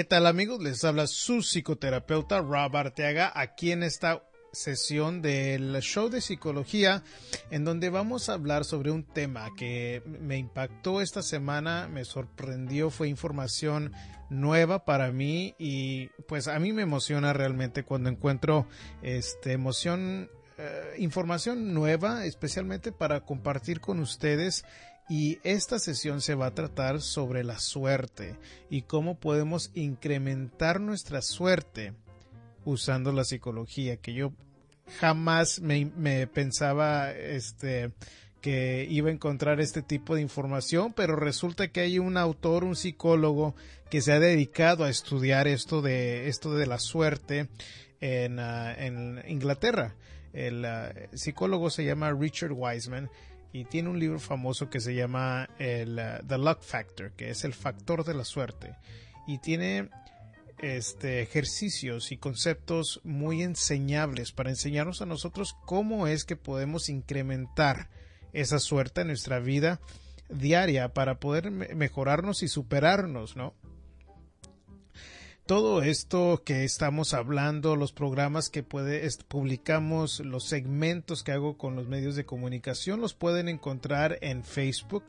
¿Qué tal amigos? Les habla su psicoterapeuta Rob Arteaga aquí en esta sesión del show de psicología en donde vamos a hablar sobre un tema que me impactó esta semana, me sorprendió, fue información nueva para mí y pues a mí me emociona realmente cuando encuentro este emoción eh, información nueva especialmente para compartir con ustedes y esta sesión se va a tratar sobre la suerte y cómo podemos incrementar nuestra suerte usando la psicología, que yo jamás me, pensaba este que iba a encontrar este tipo de información, pero resulta que hay un autor, un psicólogo que se ha dedicado a estudiar esto de esto de la suerte en, ah, Inglaterra. El ah, psicólogo se llama Richard Wiseman y tiene un libro famoso que se llama el, uh, The Luck Factor, que es el factor de la suerte. Y tiene este, ejercicios y conceptos muy enseñables para enseñarnos a nosotros cómo es que podemos incrementar esa suerte en nuestra vida diaria para poder mejorarnos y superarnos, ¿no? Todo esto que estamos hablando, los programas que puede, publicamos, los segmentos que hago con los medios de comunicación, los pueden encontrar en Facebook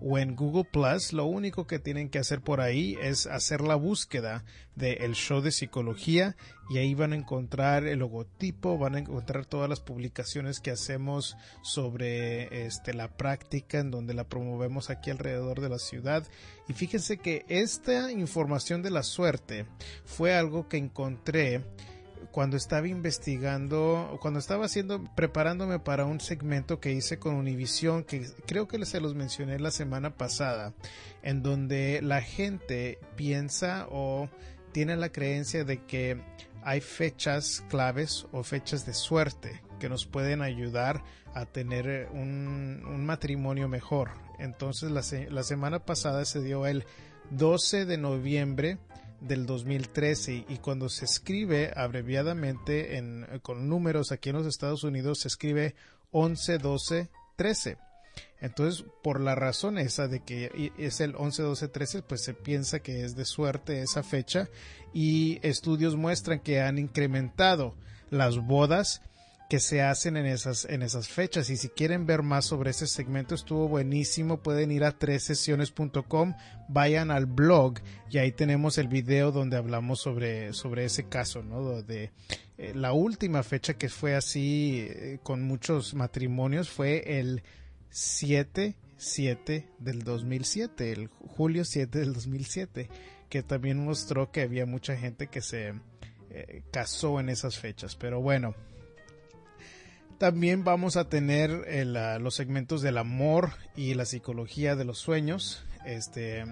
o en Google Plus, lo único que tienen que hacer por ahí es hacer la búsqueda del show de psicología y ahí van a encontrar el logotipo, van a encontrar todas las publicaciones que hacemos sobre este, la práctica en donde la promovemos aquí alrededor de la ciudad. Y fíjense que esta información de la suerte fue algo que encontré cuando estaba investigando, cuando estaba haciendo, preparándome para un segmento que hice con Univision, que creo que se los mencioné la semana pasada, en donde la gente piensa o tiene la creencia de que hay fechas claves o fechas de suerte que nos pueden ayudar a tener un, matrimonio mejor. Entonces la semana pasada se dio el 12 de noviembre del 2013 y cuando se escribe abreviadamente en, con números aquí en los Estados Unidos se escribe 11, 12, 13. Entonces, por la razón esa de que es el 11, 12, 13, pues se piensa que es de suerte esa fecha y estudios muestran que han incrementado las bodas que se hacen en esas, en esas fechas. Y si quieren ver más sobre ese segmento, estuvo buenísimo. Pueden ir a sesiones.com, vayan al blog y ahí tenemos el video donde hablamos sobre, sobre ese caso, ¿no? De, eh, la última fecha que fue así eh, con muchos matrimonios fue el 7 7 del 2007, el julio 7 del 2007, que también mostró que había mucha gente que se eh, casó en esas fechas. Pero bueno, también vamos a tener los segmentos del amor y la psicología de los sueños. Este,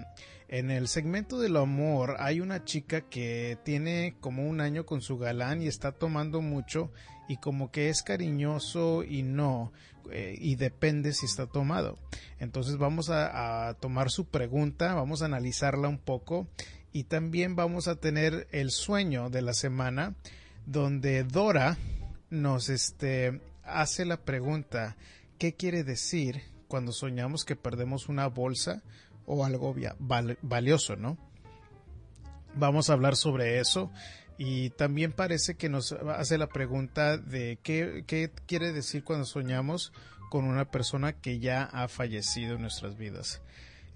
en el segmento del amor hay una chica que tiene como un año con su galán y está tomando mucho y como que es cariñoso y no eh, y depende si está tomado. Entonces vamos a, a tomar su pregunta, vamos a analizarla un poco y también vamos a tener el sueño de la semana donde Dora nos este hace la pregunta, ¿qué quiere decir cuando soñamos que perdemos una bolsa o algo valioso, no? Vamos a hablar sobre eso y también parece que nos hace la pregunta de qué, qué quiere decir cuando soñamos con una persona que ya ha fallecido en nuestras vidas.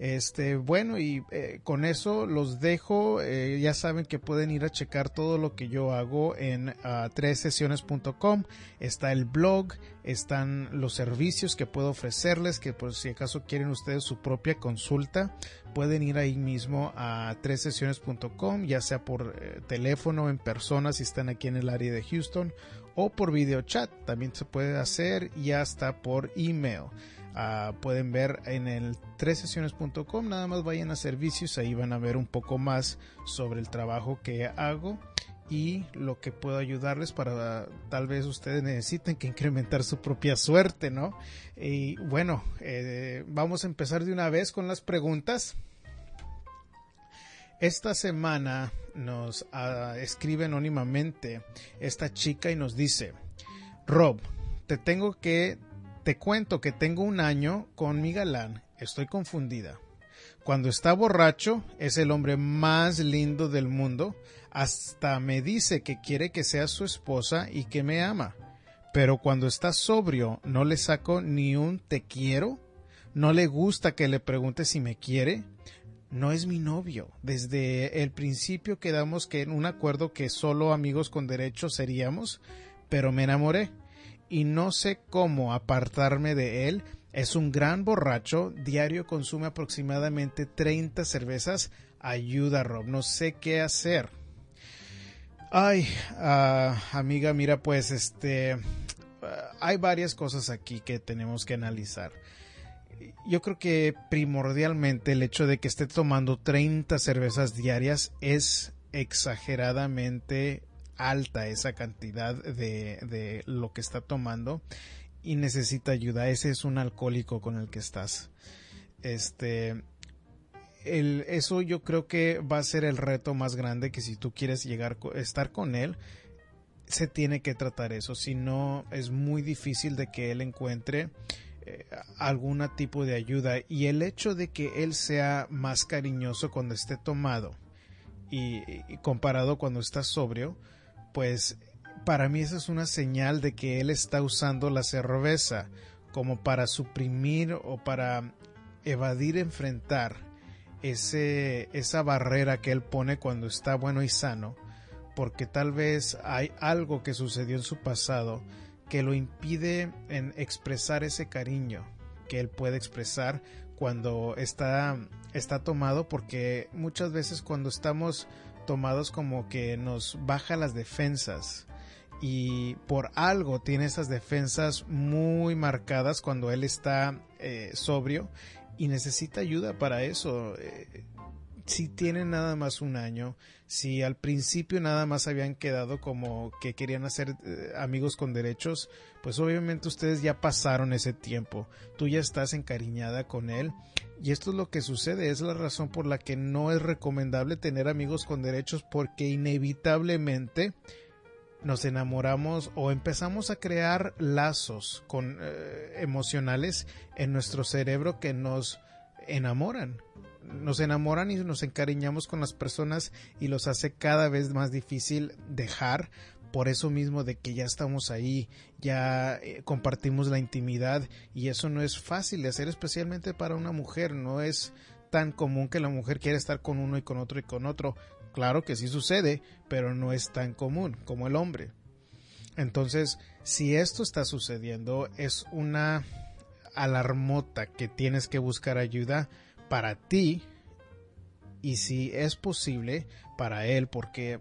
Este, bueno, y eh, con eso los dejo. Eh, ya saben que pueden ir a checar todo lo que yo hago en uh, tres sesiones.com. Está el blog, están los servicios que puedo ofrecerles, que por si acaso quieren ustedes su propia consulta, pueden ir ahí mismo a tres sesiones.com, ya sea por eh, teléfono, en persona, si están aquí en el área de Houston, o por video chat. También se puede hacer y hasta por email. Ah, pueden ver en el 3sesiones.com, nada más vayan a servicios, ahí van a ver un poco más sobre el trabajo que hago y lo que puedo ayudarles para tal vez ustedes necesiten que incrementar su propia suerte, ¿no? Y bueno, eh, vamos a empezar de una vez con las preguntas. Esta semana nos uh, escribe anónimamente esta chica y nos dice, Rob, te tengo que te cuento que tengo un año con mi galán. Estoy confundida. Cuando está borracho es el hombre más lindo del mundo. Hasta me dice que quiere que sea su esposa y que me ama. Pero cuando está sobrio no le saco ni un te quiero. No le gusta que le pregunte si me quiere. No es mi novio. Desde el principio quedamos que en un acuerdo que solo amigos con derechos seríamos, pero me enamoré y no sé cómo apartarme de él. Es un gran borracho, diario consume aproximadamente 30 cervezas. Ayuda, Rob, no sé qué hacer. Ay, uh, amiga, mira, pues este, uh, hay varias cosas aquí que tenemos que analizar. Yo creo que primordialmente el hecho de que esté tomando 30 cervezas diarias es exageradamente alta esa cantidad de, de lo que está tomando y necesita ayuda. Ese es un alcohólico con el que estás. Este, eso yo creo que va a ser el reto más grande que si tú quieres llegar estar con él se tiene que tratar eso si no es muy difícil de que él encuentre eh, algún tipo de ayuda y el hecho de que él sea más cariñoso cuando esté tomado y, y comparado cuando está sobrio pues para mí esa es una señal de que él está usando la cerveza como para suprimir o para evadir enfrentar ese, esa barrera que él pone cuando está bueno y sano, porque tal vez hay algo que sucedió en su pasado que lo impide en expresar ese cariño que él puede expresar cuando está, está tomado, porque muchas veces cuando estamos tomados como que nos baja las defensas. Y por algo tiene esas defensas muy marcadas cuando él está eh, sobrio y necesita ayuda para eso. Eh, si tienen nada más un año, si al principio nada más habían quedado como que querían hacer eh, amigos con derechos, pues obviamente ustedes ya pasaron ese tiempo, tú ya estás encariñada con él y esto es lo que sucede, es la razón por la que no es recomendable tener amigos con derechos porque inevitablemente nos enamoramos o empezamos a crear lazos con eh, emocionales en nuestro cerebro que nos enamoran. Nos enamoran y nos encariñamos con las personas y los hace cada vez más difícil dejar por eso mismo de que ya estamos ahí, ya eh, compartimos la intimidad y eso no es fácil de hacer especialmente para una mujer, no es tan común que la mujer quiera estar con uno y con otro y con otro. Claro que sí sucede, pero no es tan común como el hombre. Entonces, si esto está sucediendo, es una alarmota que tienes que buscar ayuda para ti y si es posible para él porque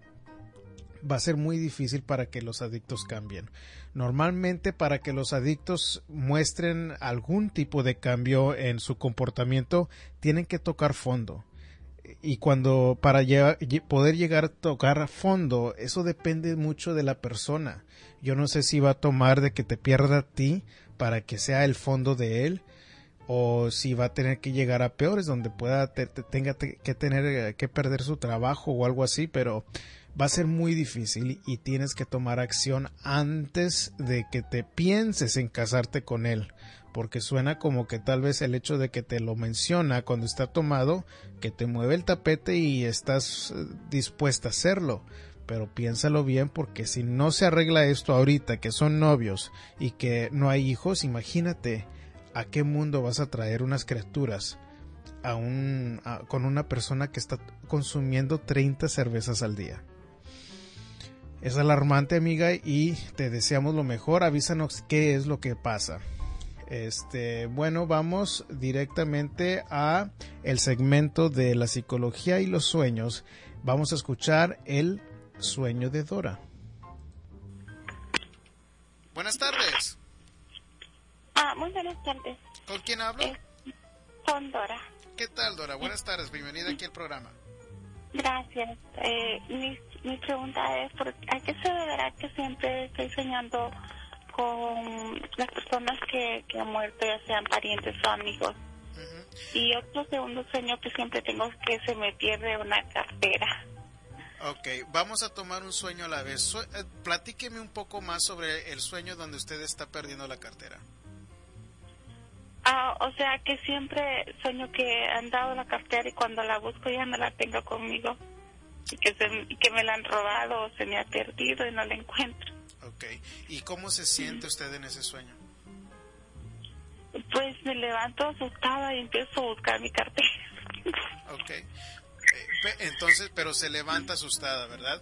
va a ser muy difícil para que los adictos cambien. Normalmente para que los adictos muestren algún tipo de cambio en su comportamiento tienen que tocar fondo. Y cuando para poder llegar a tocar fondo, eso depende mucho de la persona. Yo no sé si va a tomar de que te pierda a ti para que sea el fondo de él o si va a tener que llegar a peores donde pueda tenga que tener eh, que perder su trabajo o algo así, pero va a ser muy difícil y tienes que tomar acción antes de que te pienses en casarte con él, porque suena como que tal vez el hecho de que te lo menciona cuando está tomado, que te mueve el tapete y estás eh, dispuesta a hacerlo. Pero piénsalo bien porque si no se arregla esto ahorita, que son novios y que no hay hijos, imagínate ¿a qué mundo vas a traer unas criaturas a un, con una persona que está consumiendo 30 cervezas al día? Es alarmante, amiga, y te deseamos lo mejor. Avísanos qué es lo que pasa. Este, bueno, vamos directamente a el segmento de la psicología y los sueños. Vamos a escuchar el sueño de Dora. Buenas tardes. Ah, muy buenas tardes. ¿Con quién hablo? Eh, con Dora. ¿Qué tal, Dora? Buenas tardes, bienvenida aquí al programa. Gracias. Eh, mi, mi pregunta es, ¿por, ¿a qué se deberá que siempre estoy soñando con las personas que, que han muerto, ya sean parientes o amigos? Y otro segundo sueño que siempre tengo es que se me pierde una cartera. Ok, vamos a tomar un sueño a la vez. Eh, platíqueme un poco más sobre el sueño donde usted está perdiendo la cartera. Ah, o sea que siempre sueño que han dado la cartera y cuando la busco ya no la tengo conmigo. Y que, se, que me la han robado o se me ha perdido y no la encuentro. Ok, ¿y cómo se siente usted en ese sueño? Pues me levanto asustada y empiezo a buscar mi cartera. Ok. Eh, entonces, pero se levanta asustada, ¿verdad?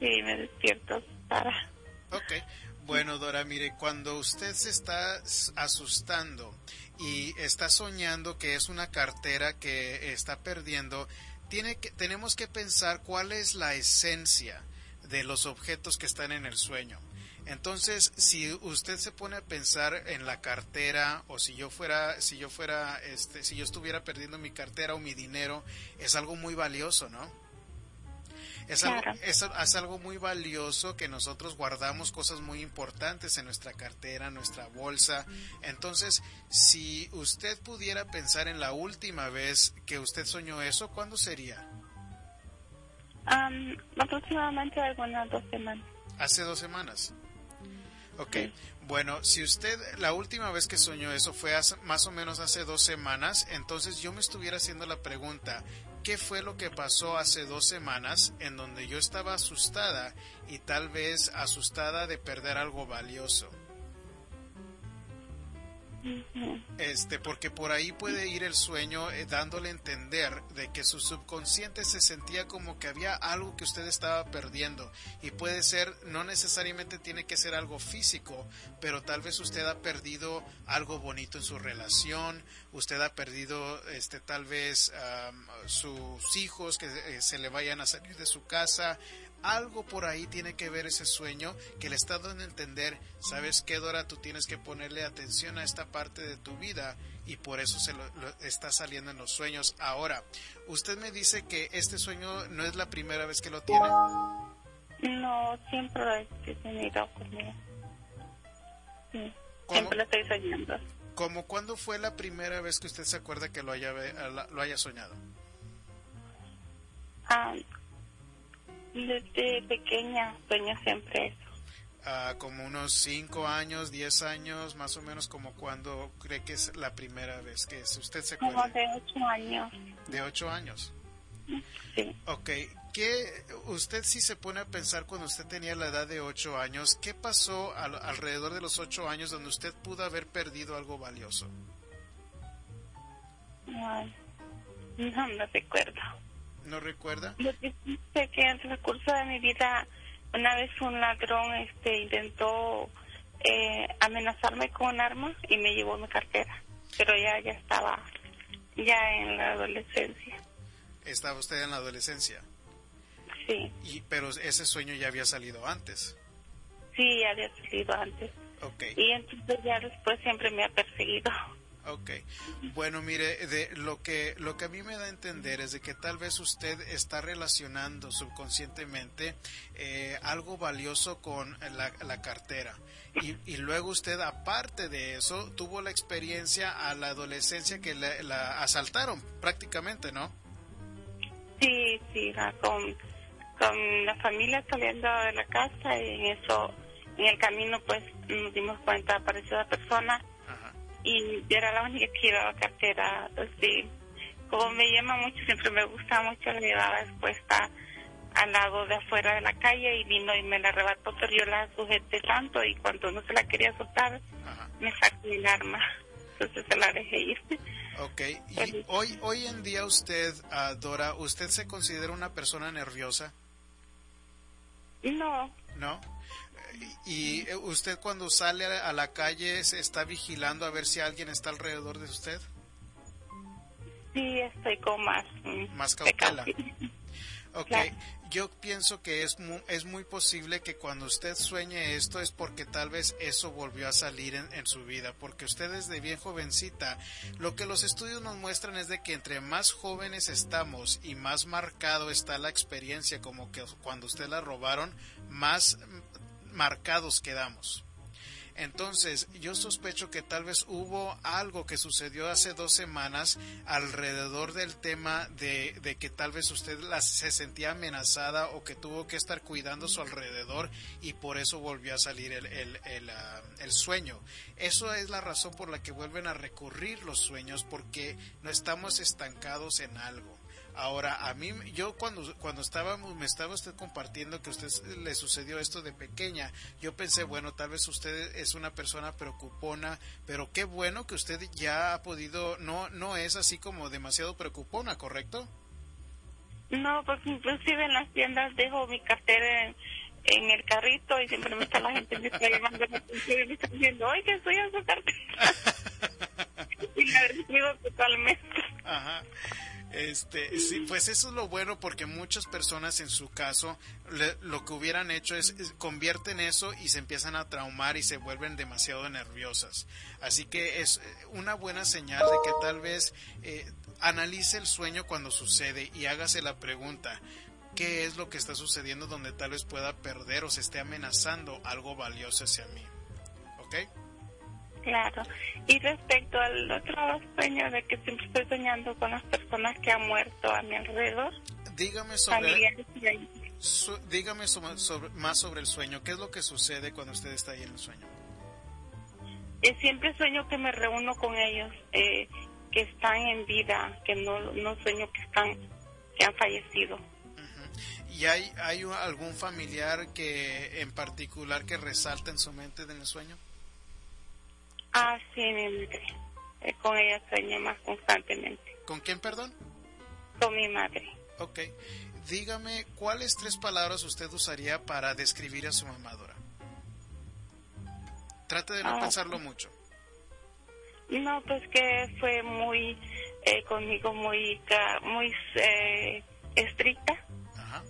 Sí, me despierto asustada. Ok. Bueno, Dora, mire, cuando usted se está asustando y está soñando que es una cartera que está perdiendo, tiene que, tenemos que pensar cuál es la esencia de los objetos que están en el sueño. Entonces, si usted se pone a pensar en la cartera o si yo fuera, si yo fuera, este, si yo estuviera perdiendo mi cartera o mi dinero, es algo muy valioso, ¿no? Es, algo, es, es, algo muy valioso que nosotros guardamos cosas muy importantes en nuestra cartera, nuestra bolsa. Entonces, si usted pudiera pensar en la última vez que usted soñó eso, ¿cuándo sería? Um, aproximadamente algunas dos semanas. Hace dos semanas. Ok, bueno, si usted la última vez que soñó eso fue más o menos hace dos semanas, entonces yo me estuviera haciendo la pregunta, ¿qué fue lo que pasó hace dos semanas en donde yo estaba asustada y tal vez asustada de perder algo valioso? Este, porque por ahí puede ir el sueño eh, dándole a entender de que su subconsciente se sentía como que había algo que usted estaba perdiendo. Y puede ser, no necesariamente tiene que ser algo físico, pero tal vez usted ha perdido algo bonito en su relación, usted ha perdido, este, tal vez sus hijos que eh, se le vayan a salir de su casa, algo por ahí tiene que ver ese sueño que le está dando a entender, sabes qué Dora, tú tienes que ponerle atención a esta parte de tu vida y por eso se lo, está saliendo en los sueños. Ahora, usted me dice que este sueño no es la primera vez que lo tiene. No, siempre lo he tenido conmigo. Siempre lo estoy soñando. ¿Cómo cuándo fue la primera vez que usted se acuerda que lo haya, lo haya soñado? Ah, desde pequeña sueño siempre eso. Ah, como unos 5 años, 10 años, más o menos como cuando cree que es la primera vez que es. ¿Usted se acuerda? Como de 8 años. ¿De 8 años? Sí. Ok, ¿qué, usted si se pone a pensar cuando usted tenía la edad de 8 años, ¿qué pasó alrededor de los 8 años donde usted pudo haber perdido algo valioso? Ay, no me recuerdo. ¿No recuerda? Yo sé que en el transcurso de mi vida, una vez un ladrón este intentó eh, amenazarme con un arma y me llevó mi cartera, pero ya, ya estaba ya en la adolescencia. ¿Estaba usted en la adolescencia? Sí. Y, pero ese sueño ya había salido antes. Sí, ya había salido antes. Okay. Y entonces ya después siempre me ha perseguido. Ok. Bueno, mire, de lo que lo que a mí me da a entender es de que tal vez usted está relacionando subconscientemente eh, algo valioso con la, cartera y, y, luego usted aparte de eso tuvo la experiencia a la adolescencia que la, asaltaron prácticamente, ¿no? Sí, sí, con, con la familia saliendo de la casa y en eso, en el camino pues nos dimos cuenta apareció la persona y era la única que llevaba cartera así. Como me llama mucho, siempre me gusta mucho, la llevaba expuesta al lado de afuera de la calle y vino y me la arrebató, pero yo la sujeté tanto y cuando no se la quería soltar, me sacó el arma. Entonces se la dejé ir. Ok, y hoy, hoy en día usted, uh, Dora, ¿usted se considera una persona nerviosa? No. ¿No? ¿Y usted cuando sale a la calle se está vigilando a ver si alguien está alrededor de usted? Sí, estoy con más. Más cautela. Ok, yo pienso que es muy, es muy posible que cuando usted sueñe esto es porque tal vez eso volvió a salir en, en, su vida, porque usted desde bien jovencita, lo que los estudios nos muestran es de que entre más jóvenes estamos y más marcado está la experiencia, como que cuando usted la robaron, más marcados quedamos. Entonces, yo sospecho que tal vez hubo algo que sucedió hace dos semanas alrededor del tema de, de que tal vez usted se sentía amenazada o que tuvo que estar cuidando su alrededor y por eso volvió a salir el, el, el, el sueño. Eso es la razón por la que vuelven a recurrir los sueños porque no estamos estancados en algo. Ahora, a mí, yo cuando, cuando estábamos, me estaba usted compartiendo que a usted le sucedió esto de pequeña, yo pensé, bueno, tal vez usted es una persona preocupona, pero qué bueno que usted ya ha podido, no, no es así como demasiado preocupona, ¿correcto? No, porque inclusive en las tiendas dejo mi cartera en, en el carrito y siempre me está la gente me está llamando y me está diciendo, oye, estoy en su cartera. y la recibo totalmente. Ajá. Este, sí, pues eso es lo bueno porque muchas personas en su caso le, lo que hubieran hecho es, convierten eso y se empiezan a traumar y se vuelven demasiado nerviosas. Así que es una buena señal de que tal vez eh, analice el sueño cuando sucede y hágase la pregunta, ¿qué es lo que está sucediendo donde tal vez pueda perder o se esté amenazando algo valioso hacia mí? ¿Ok? Claro. Y respecto al otro sueño de que siempre estoy soñando con las personas que han muerto a mi alrededor. Dígame sobre, su, dígame sobre, sobre, más sobre el sueño. ¿Qué es lo que sucede cuando usted está ahí en el sueño? Eh, siempre sueño que me reúno con ellos, eh, que están en vida, que no, no sueño que están, que han fallecido. ¿Y hay, hay algún familiar que en particular que resalta en su mente en el sueño? Ah, sí, mi madre. Eh, con ella sueño más constantemente. ¿Con quién, perdón? Con mi madre. Ok. Dígame, ¿cuáles tres palabras usted usaría para describir a su mamadora? Trate de no ah, pensarlo mucho. No, pues que fue muy, eh, conmigo muy, muy eh, estricta. Ajá.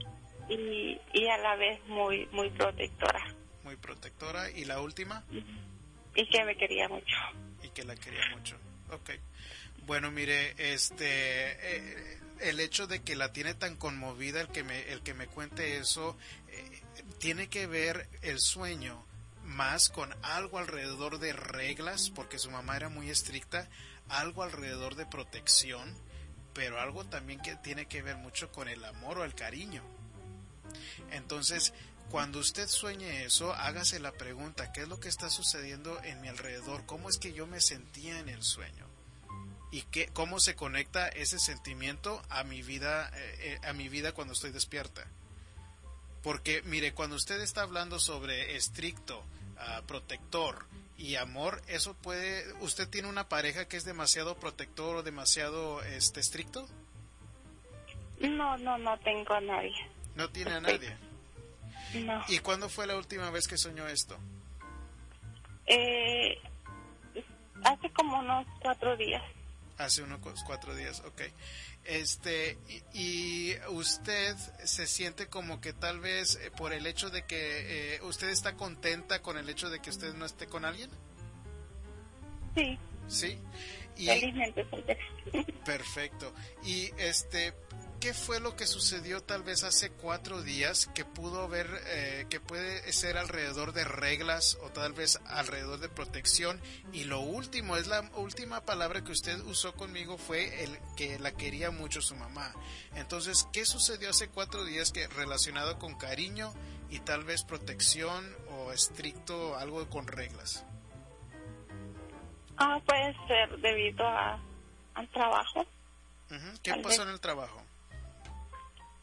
Y, y a la vez muy, muy protectora. Muy protectora. ¿Y la última? Uh -huh y que me quería mucho. Y que la quería mucho. Ok. Bueno, mire, este, eh, el hecho de que la tiene tan conmovida, el que me, el que me cuente eso, eh, tiene que ver el sueño más con algo alrededor de reglas, porque su mamá era muy estricta, algo alrededor de protección, pero algo también que tiene que ver mucho con el amor o el cariño. Entonces, cuando usted sueñe eso, hágase la pregunta, ¿qué es lo que está sucediendo en mi alrededor? ¿Cómo es que yo me sentía en el sueño? ¿Y qué, cómo se conecta ese sentimiento a mi vida, eh, a mi vida cuando estoy despierta? Porque, mire, cuando usted está hablando sobre estricto, uh, protector y amor, eso puede, ¿usted tiene una pareja que es demasiado protector o demasiado este, estricto? No, no, no tengo a nadie. ¿No tiene a nadie? No. ¿Y cuándo fue la última vez que soñó esto? Eh, hace como unos cuatro días. Hace unos cuatro días, ok. Este, y, y usted se siente como que tal vez eh, por el hecho de que eh, usted está contenta con el hecho de que usted no esté con alguien? Sí. Sí. Y, Felizmente. perfecto. Y este, qué fue lo que sucedió tal vez hace cuatro días que pudo ver, eh, que puede ser alrededor de reglas o tal vez alrededor de protección. Y lo último, es la última palabra que usted usó conmigo fue el que la quería mucho su mamá. Entonces, ¿qué sucedió hace cuatro días que relacionado con cariño y tal vez protección o estricto algo con reglas? Ah, puede ser debido a, al trabajo. ¿Qué pasó en el trabajo?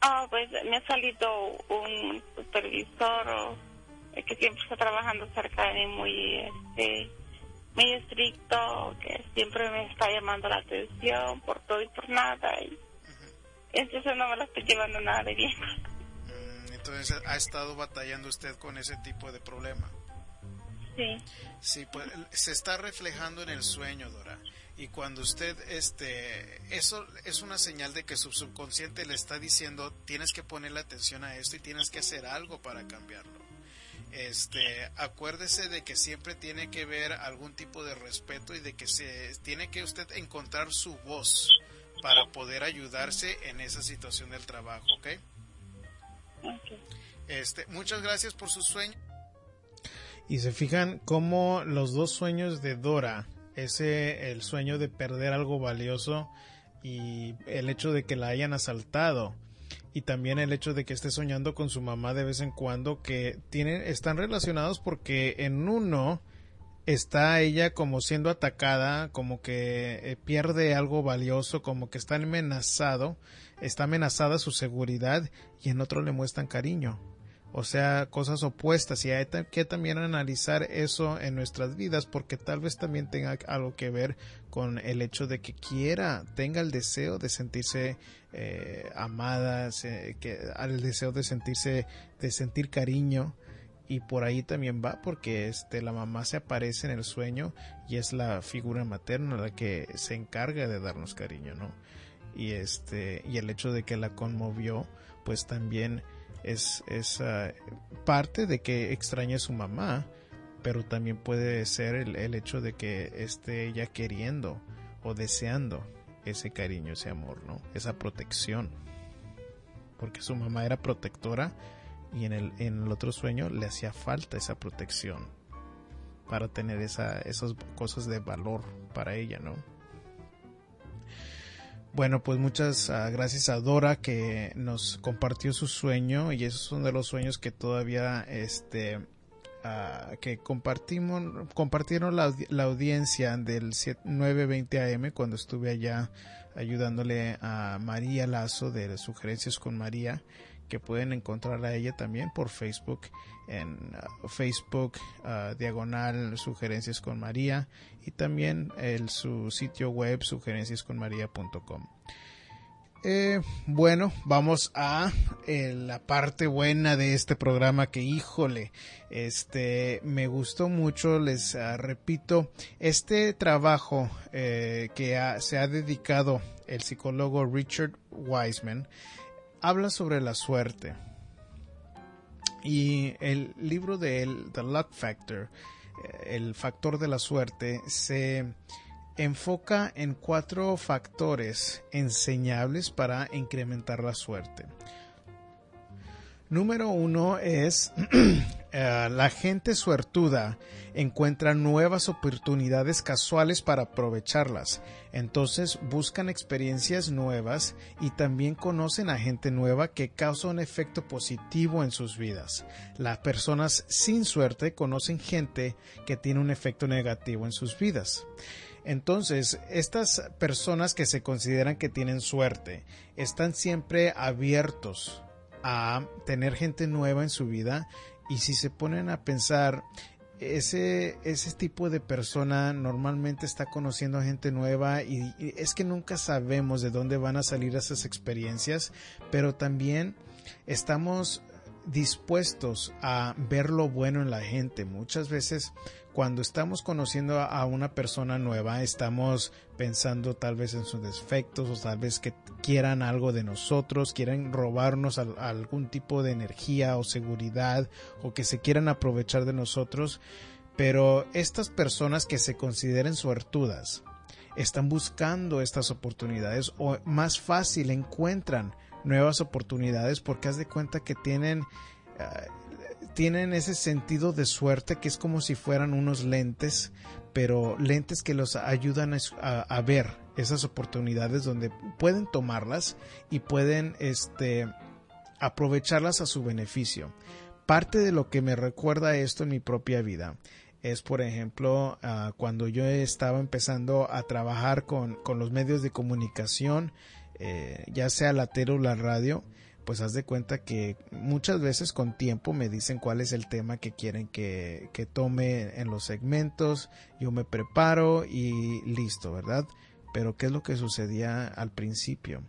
Ah, pues me ha salido un supervisor que siempre está trabajando cerca de mí muy, este, muy estricto, que siempre me está llamando la atención por todo y por nada. Y uh -huh. entonces no me la estoy llevando nada de bien. Mm, entonces ha estado batallando usted con ese tipo de problema. Sí. Sí, pues se está reflejando en el sueño, Dora. Y cuando usted, este, eso es una señal de que su subconsciente le está diciendo, tienes que ponerle atención a esto y tienes que hacer algo para cambiarlo. Este, acuérdese de que siempre tiene que ver algún tipo de respeto y de que se tiene que usted encontrar su voz para poder ayudarse en esa situación del trabajo, ¿ok? Este, muchas gracias por su sueño. Y se fijan cómo los dos sueños de Dora ese el sueño de perder algo valioso y el hecho de que la hayan asaltado. Y también el hecho de que esté soñando con su mamá de vez en cuando que tienen están relacionados porque en uno está ella como siendo atacada, como que eh, pierde algo valioso, como que está amenazado, está amenazada su seguridad y en otro le muestran cariño o sea, cosas opuestas y hay que también analizar eso en nuestras vidas porque tal vez también tenga algo que ver con el hecho de que quiera, tenga el deseo de sentirse eh, amada, que, el deseo de sentirse, de sentir cariño y por ahí también va porque este la mamá se aparece en el sueño y es la figura materna la que se encarga de darnos cariño, ¿no? Y este y el hecho de que la conmovió, pues también es, es ah, parte de que extraña a su mamá, pero también puede ser el, hecho de que esté ella queriendo o deseando ese cariño, ese amor, ¿no? Esa protección. Porque su mamá era protectora y en el, en el otro sueño le hacía falta esa protección para tener esa, esas cosas de valor para ella, ¿no? Bueno, pues muchas ah, gracias a Dora que nos compartió su sueño y esos son de los sueños que todavía este uh, que compartimos compartieron la, la audiencia del 920 AM cuando estuve allá ayudándole a María Lazo de Sugerencias con María que pueden encontrar a ella también por Facebook en uh, Facebook uh, diagonal sugerencias con María y también el, su sitio web sugerenciasconmaría.com. Eh, bueno, vamos a eh, la parte buena de este programa que, híjole, este, me gustó mucho, les uh, repito, este trabajo eh, que se ha dedicado el psicólogo Richard Wiseman habla sobre la suerte. Y el libro de él, The Luck Factor, eh, el factor de la suerte, se enfoca en cuatro factores enseñables para incrementar la suerte. Número uno es eh, la gente suertuda encuentra nuevas oportunidades casuales para aprovecharlas. Entonces buscan experiencias nuevas y también conocen a gente nueva que causa un efecto positivo en sus vidas. Las personas sin suerte conocen gente que tiene un efecto negativo en sus vidas. Entonces, estas personas que se consideran que tienen suerte están siempre abiertos a tener gente nueva en su vida y si se ponen a pensar ese, ese tipo de persona normalmente está conociendo a gente nueva y, es que nunca sabemos de dónde van a salir esas experiencias, pero también estamos dispuestos a ver lo bueno en la gente. Muchas veces cuando estamos conociendo a una persona nueva, estamos pensando tal vez en sus defectos o tal vez que quieran algo de nosotros, quieran robarnos algún tipo de energía o seguridad o que se quieran aprovechar de nosotros. Pero estas personas que se consideren suertudas están buscando estas oportunidades o más fácil encuentran nuevas oportunidades porque haz de cuenta que tienen ah, tienen ese sentido de suerte que es como si fueran unos lentes, pero lentes que los ayudan a, ver esas oportunidades donde pueden tomarlas y pueden este, aprovecharlas a su beneficio. Parte de lo que me recuerda esto en mi propia vida es, por ejemplo, ah, cuando yo estaba empezando a trabajar con, con los medios de comunicación, eh, ya sea la tele o la radio, pues haz de cuenta que muchas veces con tiempo me dicen cuál es el tema que quieren que, tome en los segmentos, yo me preparo y listo, ¿verdad? Pero ¿qué es lo que sucedía al principio?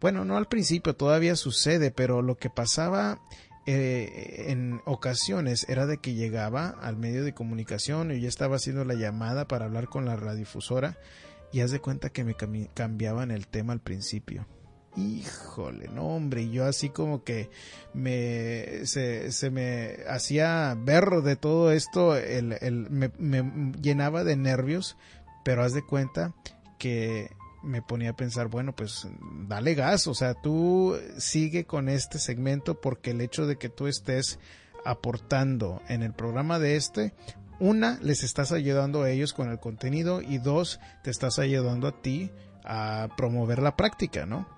Bueno, no al principio, todavía sucede, pero lo que pasaba eh, en ocasiones era de que llegaba al medio de comunicación y ya estaba haciendo la llamada para hablar con la radiodifusora y haz de cuenta que me cambiaban el tema al principio. Híjole, no hombre, y yo así como que me se, se me hacía berro de todo esto, el, el, me, me llenaba de nervios, pero haz de cuenta que me ponía a pensar, bueno, pues dale gas, o sea, tú sigue con este segmento porque el hecho de que tú estés aportando en el programa de este, una, les estás ayudando a ellos con el contenido y dos, te estás ayudando a ti a promover la práctica, ¿no?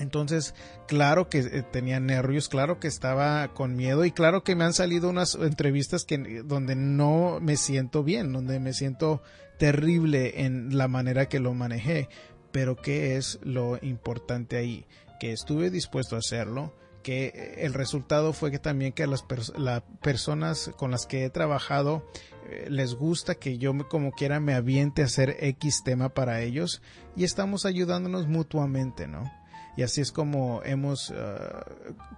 Entonces, claro que eh, tenía nervios, claro que estaba con miedo y claro que me han salido unas entrevistas que donde no me siento bien, donde me siento terrible en la manera que lo manejé, pero ¿qué es lo importante ahí? Que estuve dispuesto a hacerlo, que el resultado fue que también que las personas con las que he trabajado eh, les gusta que yo como quiera me aviente a hacer X tema para ellos y estamos ayudándonos mutuamente, ¿no? Y así es como hemos ah,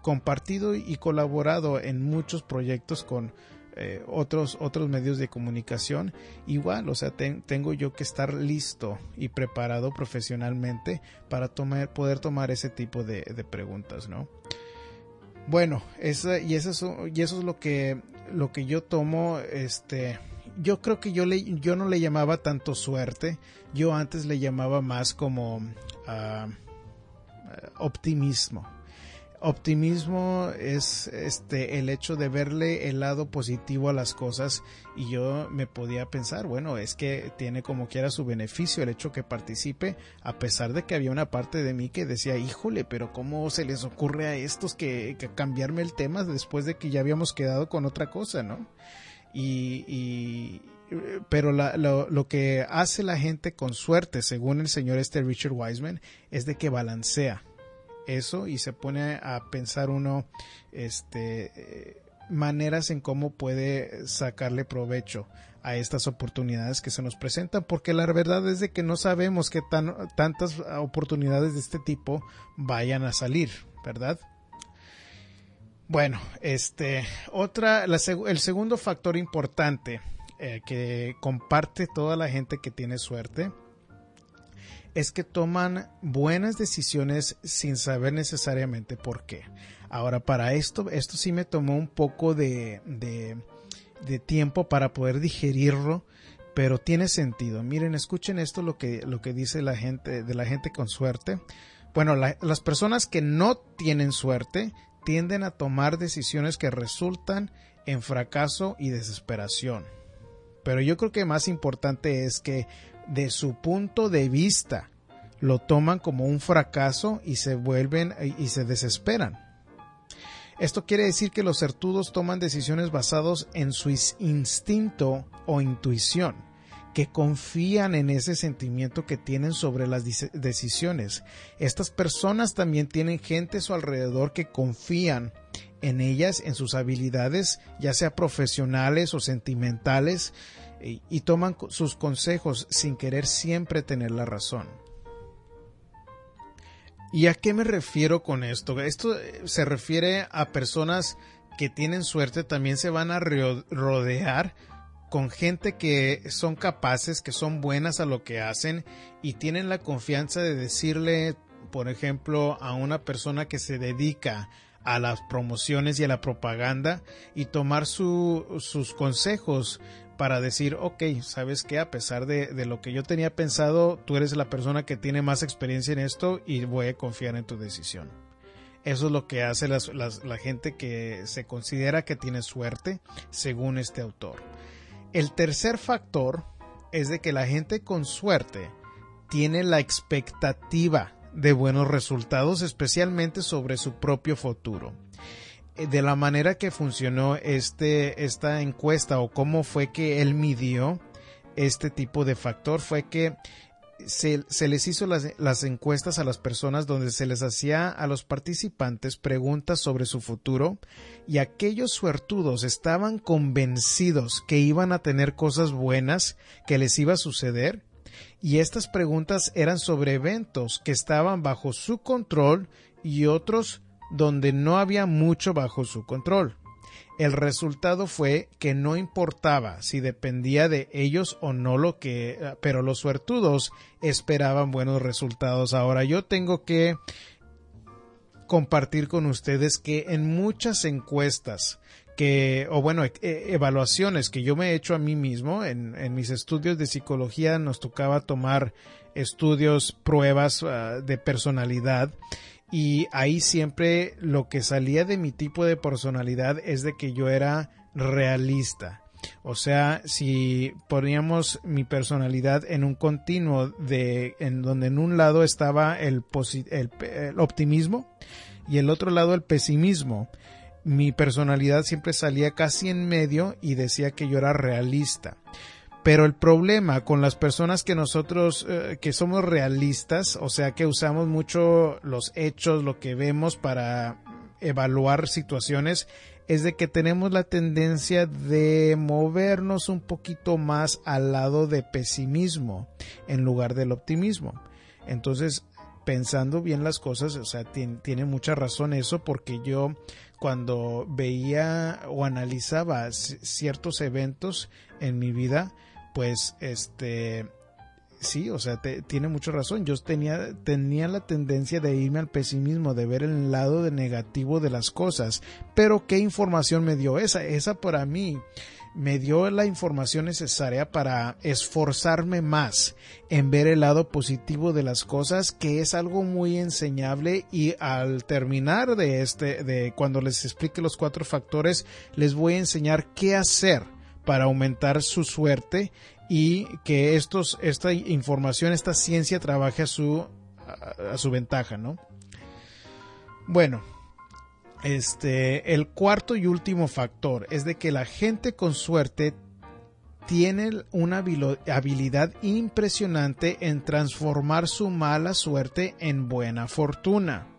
compartido y colaborado en muchos proyectos con eh, otros, otros medios de comunicación. Igual, o sea, tengo yo que estar listo y preparado profesionalmente para tomar, poder tomar ese tipo de, preguntas, ¿no? Bueno, esa, y, eso, y eso es lo que, lo que yo tomo, este, yo creo que yo, le, yo no le llamaba tanto suerte, yo antes le llamaba más como uh, optimismo. Optimismo es este el hecho de verle el lado positivo a las cosas y yo me podía pensar, bueno, es que tiene como quiera su beneficio el hecho que participe, a pesar de que había una parte de mí que decía, híjole, pero ¿cómo se les ocurre a estos que, cambiarme el tema después de que ya habíamos quedado con otra cosa, ¿no? Y, pero lo, lo, que hace la gente con suerte, según el señor este Richard Wiseman, es de que balancea eso y se pone a pensar uno este eh, maneras en cómo puede sacarle provecho a estas oportunidades que se nos presentan porque la verdad es de que no sabemos qué tan, tantas oportunidades de este tipo vayan a salir, ¿verdad? Bueno, este otra el segundo factor importante eh, que comparte toda la gente que tiene suerte es que toman buenas decisiones sin saber necesariamente por qué. Ahora, para esto, esto sí me tomó un poco de, de, tiempo para poder digerirlo, pero tiene sentido. Miren, escuchen esto lo que, lo que dice la gente, de la gente con suerte. Bueno, las personas que no tienen suerte tienden a tomar decisiones que resultan en fracaso y desesperación. Pero yo creo que más importante es que de su punto de vista lo toman como un fracaso y se vuelven y se desesperan. Esto quiere decir que los certudos toman decisiones basadas en su instinto o intuición, que confían en ese sentimiento que tienen sobre las decisiones. Estas personas también tienen gente a su alrededor que confían en ellas, en sus habilidades, ya sea profesionales o sentimentales, y, toman sus consejos sin querer siempre tener la razón. ¿Y a qué me refiero con esto? Esto eh, se refiere a personas que tienen suerte, también se van a rodear con gente que son capaces, que son buenas a lo que hacen y tienen la confianza de decirle, por ejemplo, a una persona que se dedica a las promociones y a la propaganda y tomar sus consejos para decir, ok, sabes que a pesar de, lo que yo tenía pensado, tú eres la persona que tiene más experiencia en esto y voy a confiar en tu decisión. Eso es lo que hace la gente que se considera que tiene suerte, según este autor. El tercer factor es de que la gente con suerte tiene la expectativa de buenos resultados, especialmente sobre su propio futuro. Eh, de la manera que funcionó este, esta encuesta o cómo fue que él midió este tipo de factor fue que se, les hizo las, encuestas a las personas donde se les hacía a los participantes preguntas sobre su futuro y aquellos suertudos estaban convencidos que iban a tener cosas buenas que les iba a suceder y estas preguntas eran sobre eventos que estaban bajo su control y otros donde no había mucho bajo su control. El resultado fue que no importaba si dependía de ellos o no lo que, pero los suertudos esperaban buenos resultados. Ahora yo tengo que compartir con ustedes que en muchas encuestas que, o bueno, e, evaluaciones que yo me he hecho a mí mismo, en, mis estudios de psicología nos tocaba tomar estudios, pruebas uh, de personalidad y ahí siempre lo que salía de mi tipo de personalidad es de que yo era realista. O sea, si poníamos mi personalidad en un continuo de en donde en un lado estaba el, el, el optimismo y el otro lado el pesimismo, mi personalidad siempre salía casi en medio y decía que yo era realista. Pero el problema con las personas que nosotros, eh, que somos realistas, o sea que usamos mucho los hechos, lo que vemos para evaluar situaciones, es de que tenemos la tendencia de movernos un poquito más al lado de pesimismo en lugar del optimismo. Entonces, pensando bien las cosas, o sea, tiene, tiene mucha razón eso porque yo cuando veía o analizaba ciertos eventos en mi vida, pues este sí, o sea, tiene mucha razón. Yo tenía, tenía la tendencia de irme al pesimismo, de ver el lado negativo de las cosas. Pero ¿qué información me dio esa? Esa para mí me dio la información necesaria para esforzarme más en ver el lado positivo de las cosas, que es algo muy enseñable y al terminar de este, de cuando les explique los cuatro factores, les voy a enseñar qué hacer para aumentar su suerte y que estos, esta información, esta ciencia trabaje a su, a, su ventaja, ¿no? Bueno, este, el cuarto y último factor es de que la gente con suerte tiene una habilidad impresionante en transformar su mala suerte en buena fortuna.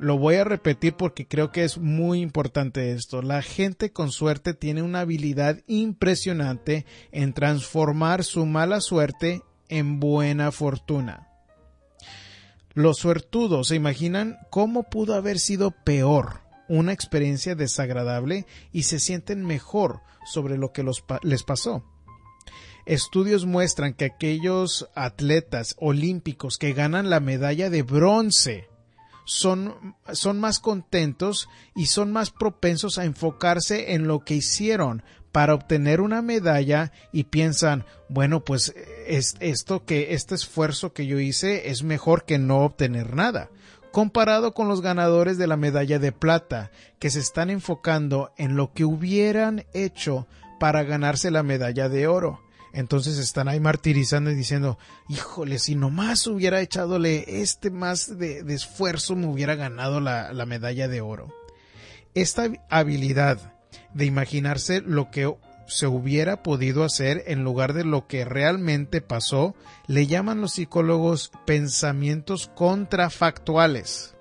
Lo voy a repetir porque creo que es muy importante esto. La gente con suerte tiene una habilidad impresionante en transformar su mala suerte en buena fortuna. Los suertudos se imaginan cómo pudo haber sido peor una experiencia desagradable y se sienten mejor sobre lo que les pasó. Estudios muestran que aquellos atletas olímpicos que ganan la medalla de bronce son, son más contentos y son más propensos a enfocarse en lo que hicieron para obtener una medalla y piensan, bueno, pues es, esto que este esfuerzo que yo hice es mejor que no obtener nada comparado con los ganadores de la medalla de plata, que se están enfocando en lo que hubieran hecho para ganarse la medalla de oro. Entonces están ahí martirizando y diciendo, híjole, si nomás hubiera echadole este más de, esfuerzo me hubiera ganado la, la medalla de oro. Esta habilidad de imaginarse lo que se hubiera podido hacer en lugar de lo que realmente pasó, le llaman los psicólogos pensamientos contrafactuales.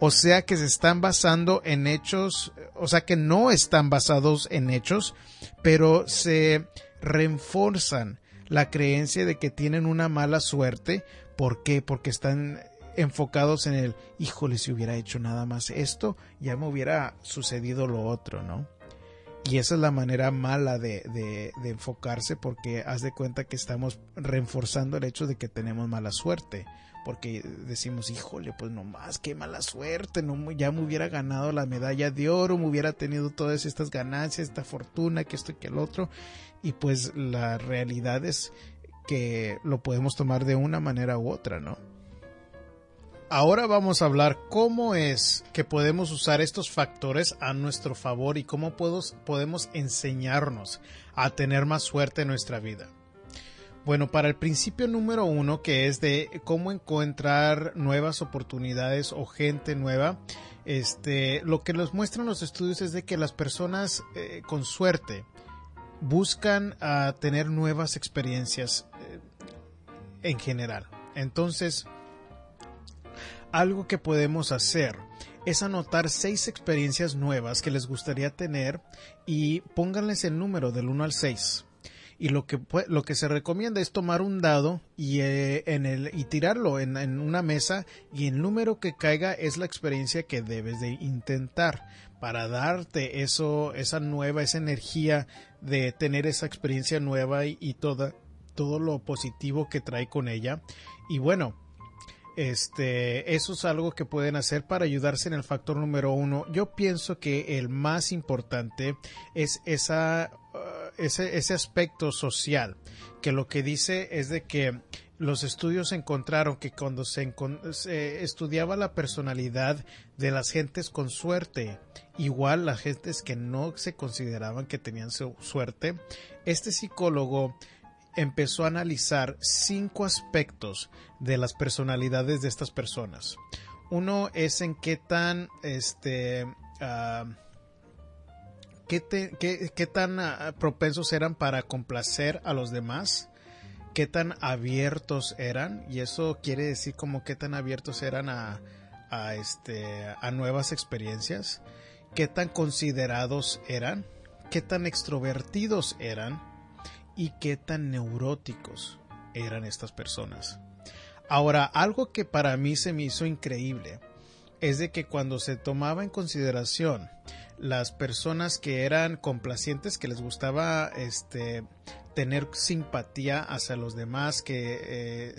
O sea que se están basando en hechos, o sea que no están basados en hechos, pero se reforzan la creencia de que tienen una mala suerte. ¿Por qué? Porque están enfocados en el, híjole, si hubiera hecho nada más esto, ya me hubiera sucedido lo otro, ¿no? Y esa es la manera mala de, de, de, enfocarse porque haz de cuenta que estamos reforzando el hecho de que tenemos mala suerte. Porque decimos, híjole, pues nomás, qué mala suerte, no, ya me hubiera ganado la medalla de oro, me hubiera tenido todas estas ganancias, esta fortuna, que esto y que el otro y pues la realidad es que lo podemos tomar de una manera u otra, ¿no? Ahora vamos a hablar cómo es que podemos usar estos factores a nuestro favor y cómo podemos enseñarnos a tener más suerte en nuestra vida. Bueno, para el principio número uno, que es de cómo encontrar nuevas oportunidades o gente nueva, este, lo que nos muestran los estudios es de que las personas eh, con suerte buscan a tener nuevas experiencias eh, en general. Entonces, algo que podemos hacer es anotar seis experiencias nuevas que les gustaría tener y pónganles el número del 1 al 6. y lo que lo que se recomienda es tomar un dado y eh, en el y tirarlo en, en, una mesa y el número que caiga es la experiencia que debes de intentar para darte eso esa nueva esa energía de tener esa experiencia nueva y, y toda todo lo positivo que trae con ella y bueno este, eso es algo que pueden hacer para ayudarse en el factor número uno. Yo pienso que el más importante es esa, uh, ese, ese aspecto social, que lo que dice es de que los estudios encontraron que cuando se, estudiaba la personalidad de las gentes con suerte, igual las gentes que no se consideraban que tenían su suerte, este psicólogo empezó a analizar cinco aspectos de las personalidades de estas personas. Uno es en qué tan este uh, qué, te, qué, tan uh, propensos eran para complacer a los demás, qué tan abiertos eran, y eso quiere decir como qué tan abiertos eran a, a, este, a nuevas experiencias, qué tan considerados eran, qué tan extrovertidos eran, y qué tan neuróticos eran estas personas. Ahora, algo que para mí se me hizo increíble es de que cuando se tomaba en consideración las personas que eran complacientes, que les gustaba este tener simpatía hacia los demás, que eh,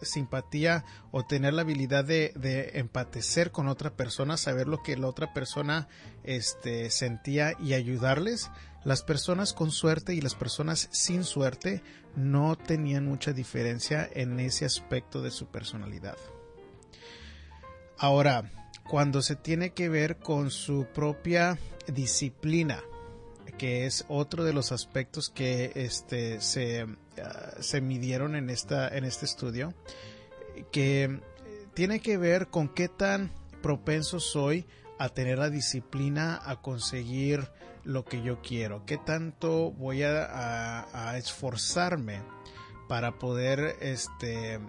simpatía o tener la habilidad de, empatecer con otra persona, saber lo que la otra persona este, sentía y ayudarles, las personas con suerte y las personas sin suerte no tenían mucha diferencia en ese aspecto de su personalidad. Ahora, cuando se tiene que ver con su propia disciplina, que es otro de los aspectos que este, se, uh, se midieron en, esta, en este estudio, que tiene que ver con qué tan propenso soy a tener la disciplina, a conseguir lo que yo quiero, qué tanto voy a esforzarme para poder este,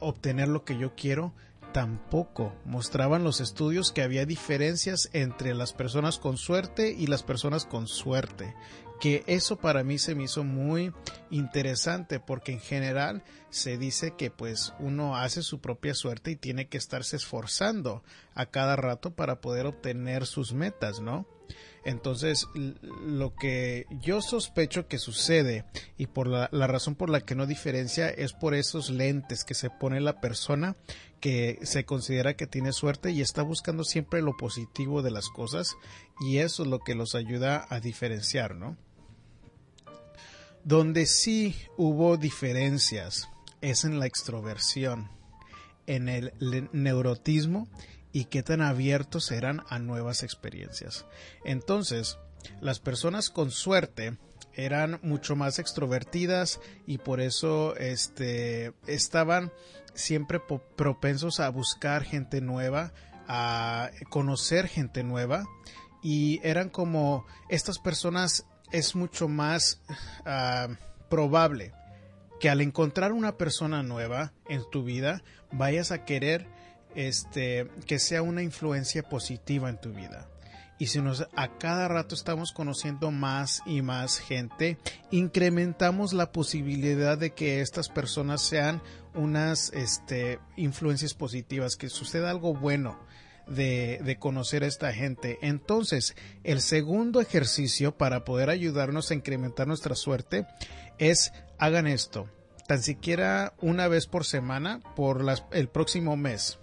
obtener lo que yo quiero. Tampoco mostraban los estudios que había diferencias entre las personas con suerte y las personas con suerte que eso para mí se me hizo muy interesante porque en general se dice que pues uno hace su propia suerte y tiene que estarse esforzando a cada rato para poder obtener sus metas, ¿no? Entonces, lo que yo sospecho que sucede y por la, la, razón por la que no diferencia es por esos lentes que se pone la persona que se considera que tiene suerte y está buscando siempre lo positivo de las cosas y eso es lo que los ayuda a diferenciar, ¿no? Donde sí hubo diferencias es en la extroversión, en el neurotismo y qué tan abiertos eran a nuevas experiencias. Entonces, las personas con suerte eran mucho más extrovertidas y por eso este, estaban siempre propensos a buscar gente nueva, a conocer gente nueva y eran como estas personas es mucho más uh, probable que al encontrar una persona nueva en tu vida vayas a querer este que sea una influencia positiva en tu vida. Y si nos a cada rato estamos conociendo más y más gente, incrementamos la posibilidad de que estas personas sean unas este, influencias positivas, que suceda algo bueno de, conocer a esta gente. Entonces, el segundo ejercicio para poder ayudarnos a incrementar nuestra suerte es hagan esto, tan siquiera una vez por semana por el próximo mes.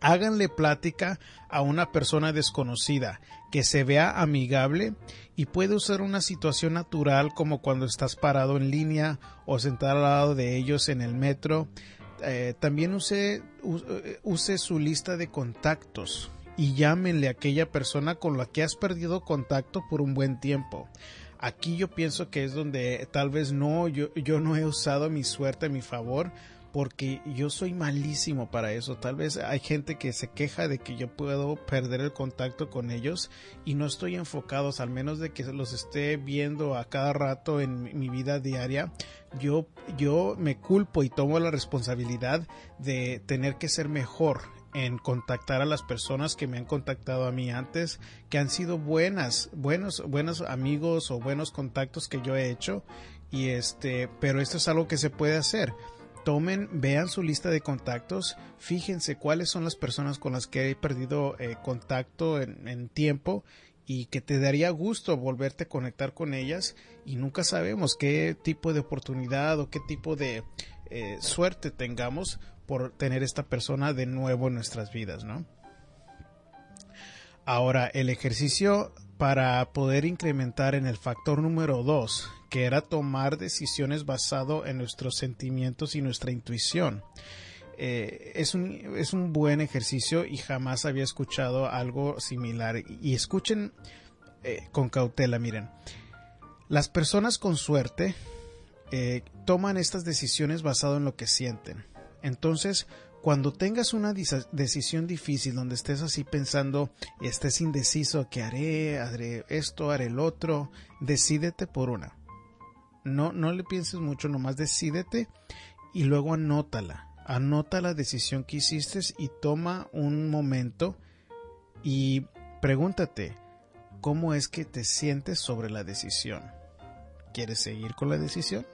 Háganle plática a una persona desconocida que se vea amigable y puede usar una situación natural como cuando estás parado en línea o sentado al lado de ellos en el metro eh, también use, use su lista de contactos y llámenle a aquella persona con la que has perdido contacto por un buen tiempo. Aquí yo pienso que es donde tal vez no, yo, yo no he usado mi suerte a mi favor porque yo soy malísimo para eso. Tal vez hay gente que se queja de que yo puedo perder el contacto con ellos y no estoy enfocado, al menos de que los esté viendo a cada rato en mi vida diaria. Yo, yo me culpo y tomo la responsabilidad de tener que ser mejor en contactar a las personas que me han contactado a mí antes, que han sido buenas, buenos, buenos amigos o buenos contactos que yo he hecho Y este, pero esto es algo que se puede hacer. Tomen, vean su lista de contactos, fíjense cuáles son las personas con las que he perdido eh, contacto en, tiempo y que te daría gusto volverte a conectar con ellas y nunca sabemos qué tipo de oportunidad o qué tipo de eh, suerte tengamos por tener esta persona de nuevo en nuestras vidas, ¿no? Ahora, el ejercicio para poder incrementar en el factor número dos, que era tomar decisiones basado en nuestros sentimientos y nuestra intuición. Eh, es, un, es un buen ejercicio y jamás había escuchado algo similar. Y escuchen eh, con cautela, miren. Las personas con suerte eh, toman estas decisiones basado en lo que sienten. Entonces, cuando tengas una decisión difícil donde estés así pensando estés indeciso, ¿qué haré? ¿Haré esto? ¿Haré el otro? Decídete por una. No, no le pienses mucho, nomás decídete y luego anótala. Anota la decisión que hiciste y toma un momento y pregúntate, ¿cómo es que te sientes sobre la decisión? ¿Quieres seguir con la decisión?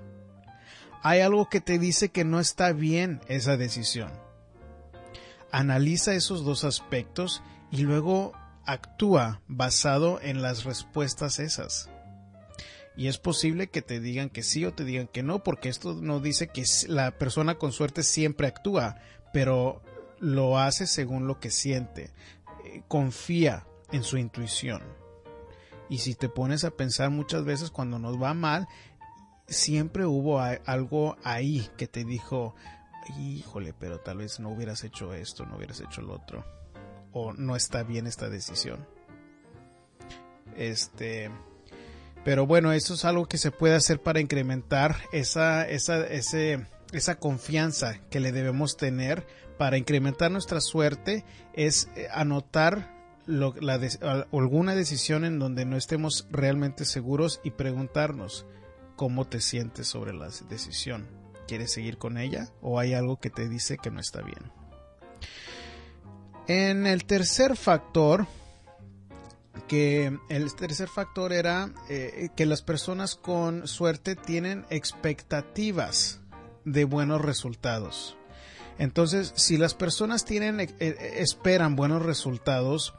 Hay algo que te dice que no está bien esa decisión analiza esos dos aspectos y luego actúa basado en las respuestas esas. Y es posible que te digan que sí o te digan que no, porque esto no dice que la persona con suerte siempre actúa, pero lo hace según lo que siente. Eh, confía en su intuición. Y si te pones a pensar muchas veces cuando nos va mal, siempre hubo algo ahí que te dijo, híjole, pero tal vez no hubieras hecho esto, no hubieras hecho lo otro, o no está bien esta decisión. Este, pero bueno, eso es algo que se puede hacer para incrementar esa, esa, ese, esa confianza que le debemos tener para incrementar nuestra suerte es eh, anotar alguna decisión en donde no estemos realmente seguros y preguntarnos cómo te sientes sobre la decisión ¿Quieres seguir con ella o hay algo que te dice que no está bien? En el tercer factor, que el tercer factor era eh, que las personas con suerte tienen expectativas de buenos resultados. Entonces, si las personas tienen, eh, eh, esperan buenos resultados,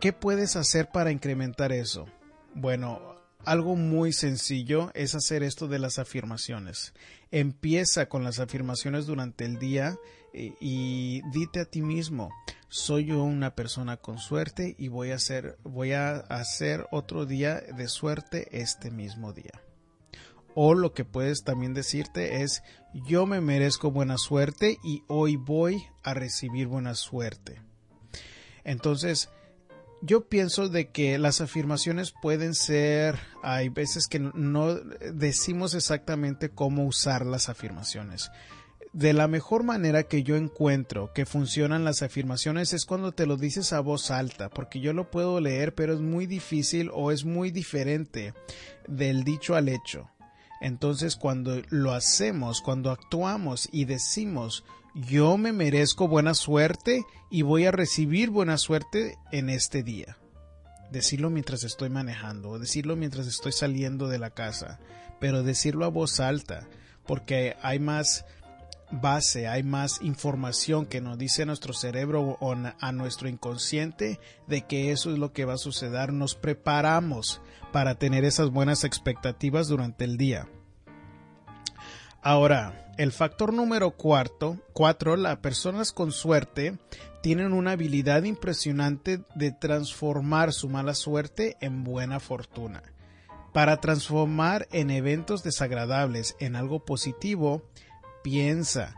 ¿qué puedes hacer para incrementar eso? Bueno, algo muy sencillo es hacer esto de las afirmaciones. Empieza con las afirmaciones durante el día eh, y, dite a ti mismo, soy yo una persona con suerte y voy a hacer, voy a hacer otro día de suerte este mismo día. O lo que puedes también decirte es, yo me merezco buena suerte y hoy voy a recibir buena suerte. Entonces, yo pienso de que las afirmaciones pueden ser, hay veces que no decimos exactamente cómo usar las afirmaciones. De la mejor manera que yo encuentro que funcionan las afirmaciones es cuando te lo dices a voz alta, porque yo lo puedo leer, pero es muy difícil o es muy diferente del dicho al hecho. Entonces cuando lo hacemos, cuando actuamos y decimos yo me merezco buena suerte y voy a recibir buena suerte en este día. Decirlo mientras estoy manejando, decirlo mientras estoy saliendo de la casa, pero decirlo a voz alta, porque hay más base, hay más información que nos dice nuestro cerebro o a nuestro inconsciente de que eso es lo que va a suceder. Nos preparamos para tener esas buenas expectativas durante el día. Ahora, el factor número cuarto, cuatro, las personas con suerte tienen una habilidad impresionante de transformar su mala suerte en buena fortuna. Para transformar en eventos desagradables en algo positivo, piensa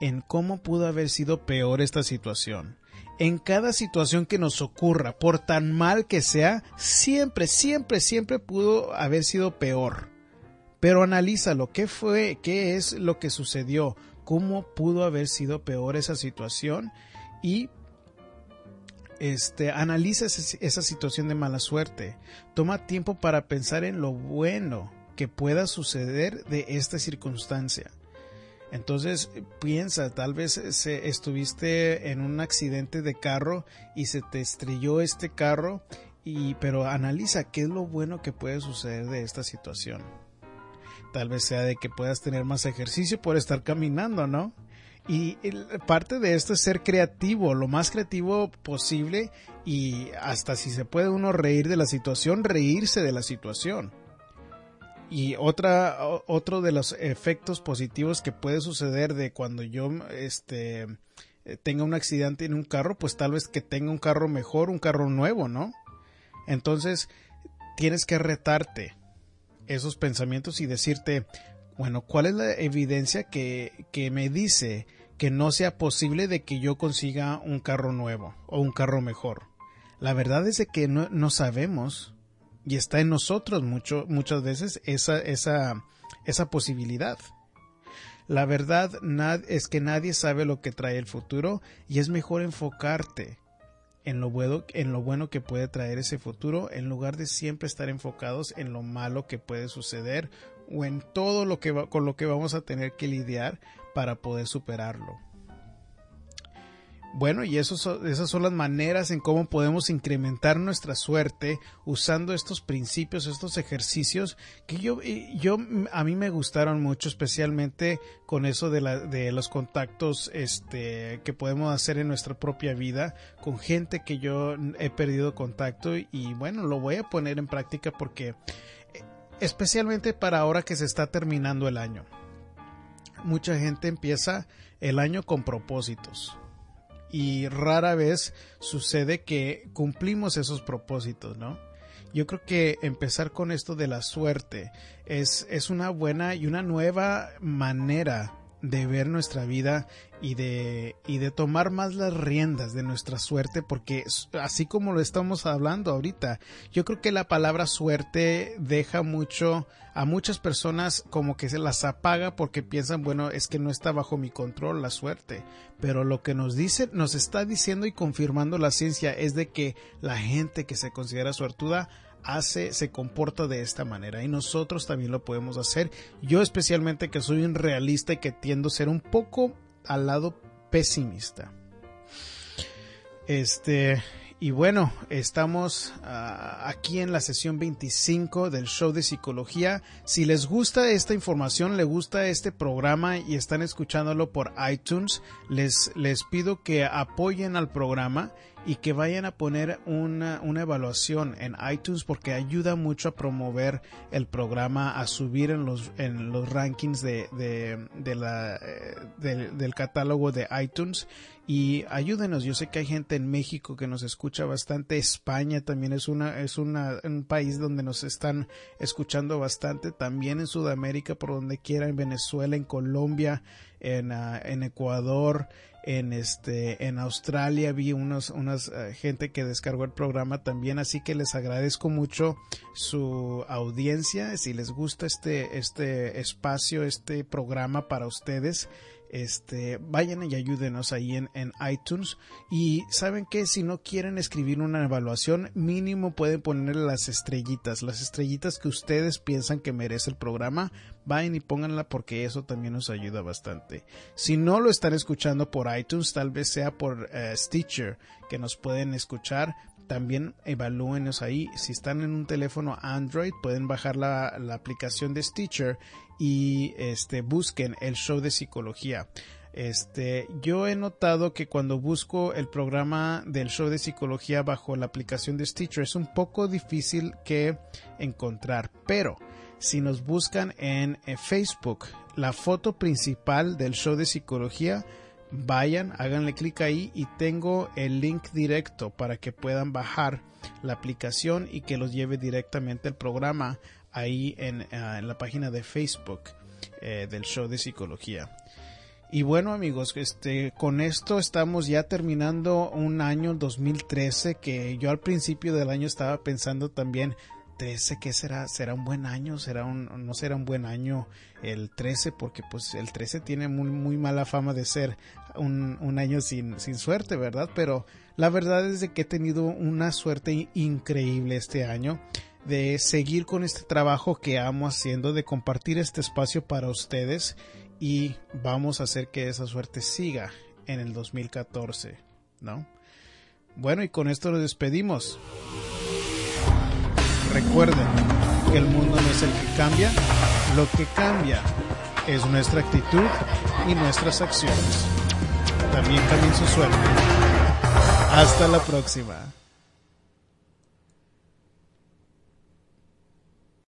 en cómo pudo haber sido peor esta situación. En cada situación que nos ocurra, por tan mal que sea, siempre, siempre, siempre pudo haber sido peor pero analízalo, ¿qué fue, qué es lo que sucedió? ¿Cómo pudo haber sido peor esa situación? Y este, analiza esa situación de mala suerte. Toma tiempo para pensar en lo bueno que pueda suceder de esta circunstancia. Entonces piensa, tal vez se, estuviste en un accidente de carro y se te estrelló este carro, y, pero analiza qué es lo bueno que puede suceder de esta situación. tal vez sea de que puedas tener más ejercicio por estar caminando, ¿no? Y parte de esto es ser creativo, lo más creativo posible y hasta si se puede uno reír de la situación, reírse de la situación. Y otra, otro de los efectos positivos que puede suceder de cuando yo este, tenga un accidente en un carro, pues tal vez que tenga un carro mejor, un carro nuevo, ¿no? Entonces, tienes que retarte esos pensamientos y decirte, bueno, ¿cuál es la evidencia que, que me dice que no sea posible de que yo consiga un carro nuevo o un carro mejor. La verdad es de que no, sabemos y está en nosotros mucho, muchas veces esa, esa, esa posibilidad. La verdad es que nadie sabe lo que trae el futuro y es mejor enfocarte en lo, bueno, en lo bueno que puede traer ese futuro en lugar de siempre estar enfocados en lo malo que puede suceder o en todo lo que con lo que vamos a tener que lidiar para poder superarlo. Bueno, y esas son las maneras en cómo podemos incrementar nuestra suerte usando estos principios, estos ejercicios que yo, yo a mí me gustaron mucho, especialmente con eso de, la, de los contactos este, que podemos hacer en nuestra propia vida con gente que yo he perdido contacto y bueno, lo voy a poner en práctica porque especialmente para ahora que se está terminando el año. Mucha gente empieza el año con propósitos y rara vez sucede que cumplimos esos propósitos, ¿no? Yo creo que empezar con esto de la suerte es, es una buena y una nueva manera de ver nuestra vida y de, y de tomar más las riendas de nuestra suerte, porque así como lo estamos hablando ahorita, yo creo que la palabra suerte deja mucho a muchas personas como que se las apaga porque piensan, bueno, es que no está bajo mi control la suerte, pero lo que nos dice, nos está diciendo y confirmando la ciencia es de que la gente que se considera suertuda hace, se comporta de esta manera y nosotros también lo podemos hacer. Yo especialmente que soy un realista y que tiendo a ser un poco al lado pesimista. Este, y bueno, estamos ah, aquí en la sesión 25 del show de psicología. Si les gusta esta información, les gusta este programa y están escuchándolo por iTunes, les, les pido que apoyen al programa y que vayan a poner una, una, evaluación en iTunes porque ayuda mucho a promover el programa, a subir en los, en los rankings de, de, la, eh, del catálogo de iTunes y ayúdenos. Yo sé que hay gente en México que nos escucha bastante. España también es una es una, un país donde nos están escuchando bastante. También en Sudamérica, por donde quiera, en Venezuela, en Colombia, en, uh, en Ecuador, en este en Australia vi unos unas uh, gente que descargó el programa también así que les agradezco mucho su audiencia. Si les gusta este este espacio este programa para ustedes este, vayan y ayúdenos ahí en, en, iTunes. Y saben que si no quieren escribir una evaluación, mínimo pueden ponerle las estrellitas, las estrellitas que ustedes piensan que merece el programa. Vayan y pónganla porque eso también nos ayuda bastante. Si no lo están escuchando por iTunes, tal vez sea por uh, Stitcher que nos pueden escuchar también evalúenos ahí. Si están en un teléfono Android, pueden bajar la, la aplicación de Stitcher y este busquen el show de psicología. Este, yo he notado que cuando busco el programa del show de psicología bajo la aplicación de Stitcher es un poco difícil que encontrar, pero si nos buscan en, en Facebook, la foto principal del show de psicología, vayan, háganle clic ahí y tengo el link directo para que puedan bajar la aplicación y que los lleve directamente al programa ahí en, ah, en la página de Facebook eh, del show de psicología. Y bueno amigos, este, con esto estamos ya terminando un año 2013 que yo al principio del año estaba pensando también 13, ¿qué será? ¿Será un buen año? ¿Será un, no será un buen año el 13? Porque pues el 13 tiene muy, muy mala fama de ser un, año sin, sin suerte, ¿verdad? Pero la verdad es de que he tenido una suerte increíble este año de seguir con este trabajo que amo haciendo, de compartir este espacio para ustedes y vamos a hacer que esa suerte siga en el 2014, ¿no? Bueno, y con esto nos despedimos. Recuerden que el mundo no es el que cambia, Lo que cambia es nuestra actitud y nuestras acciones. También cambia su suerte. Hasta la próxima.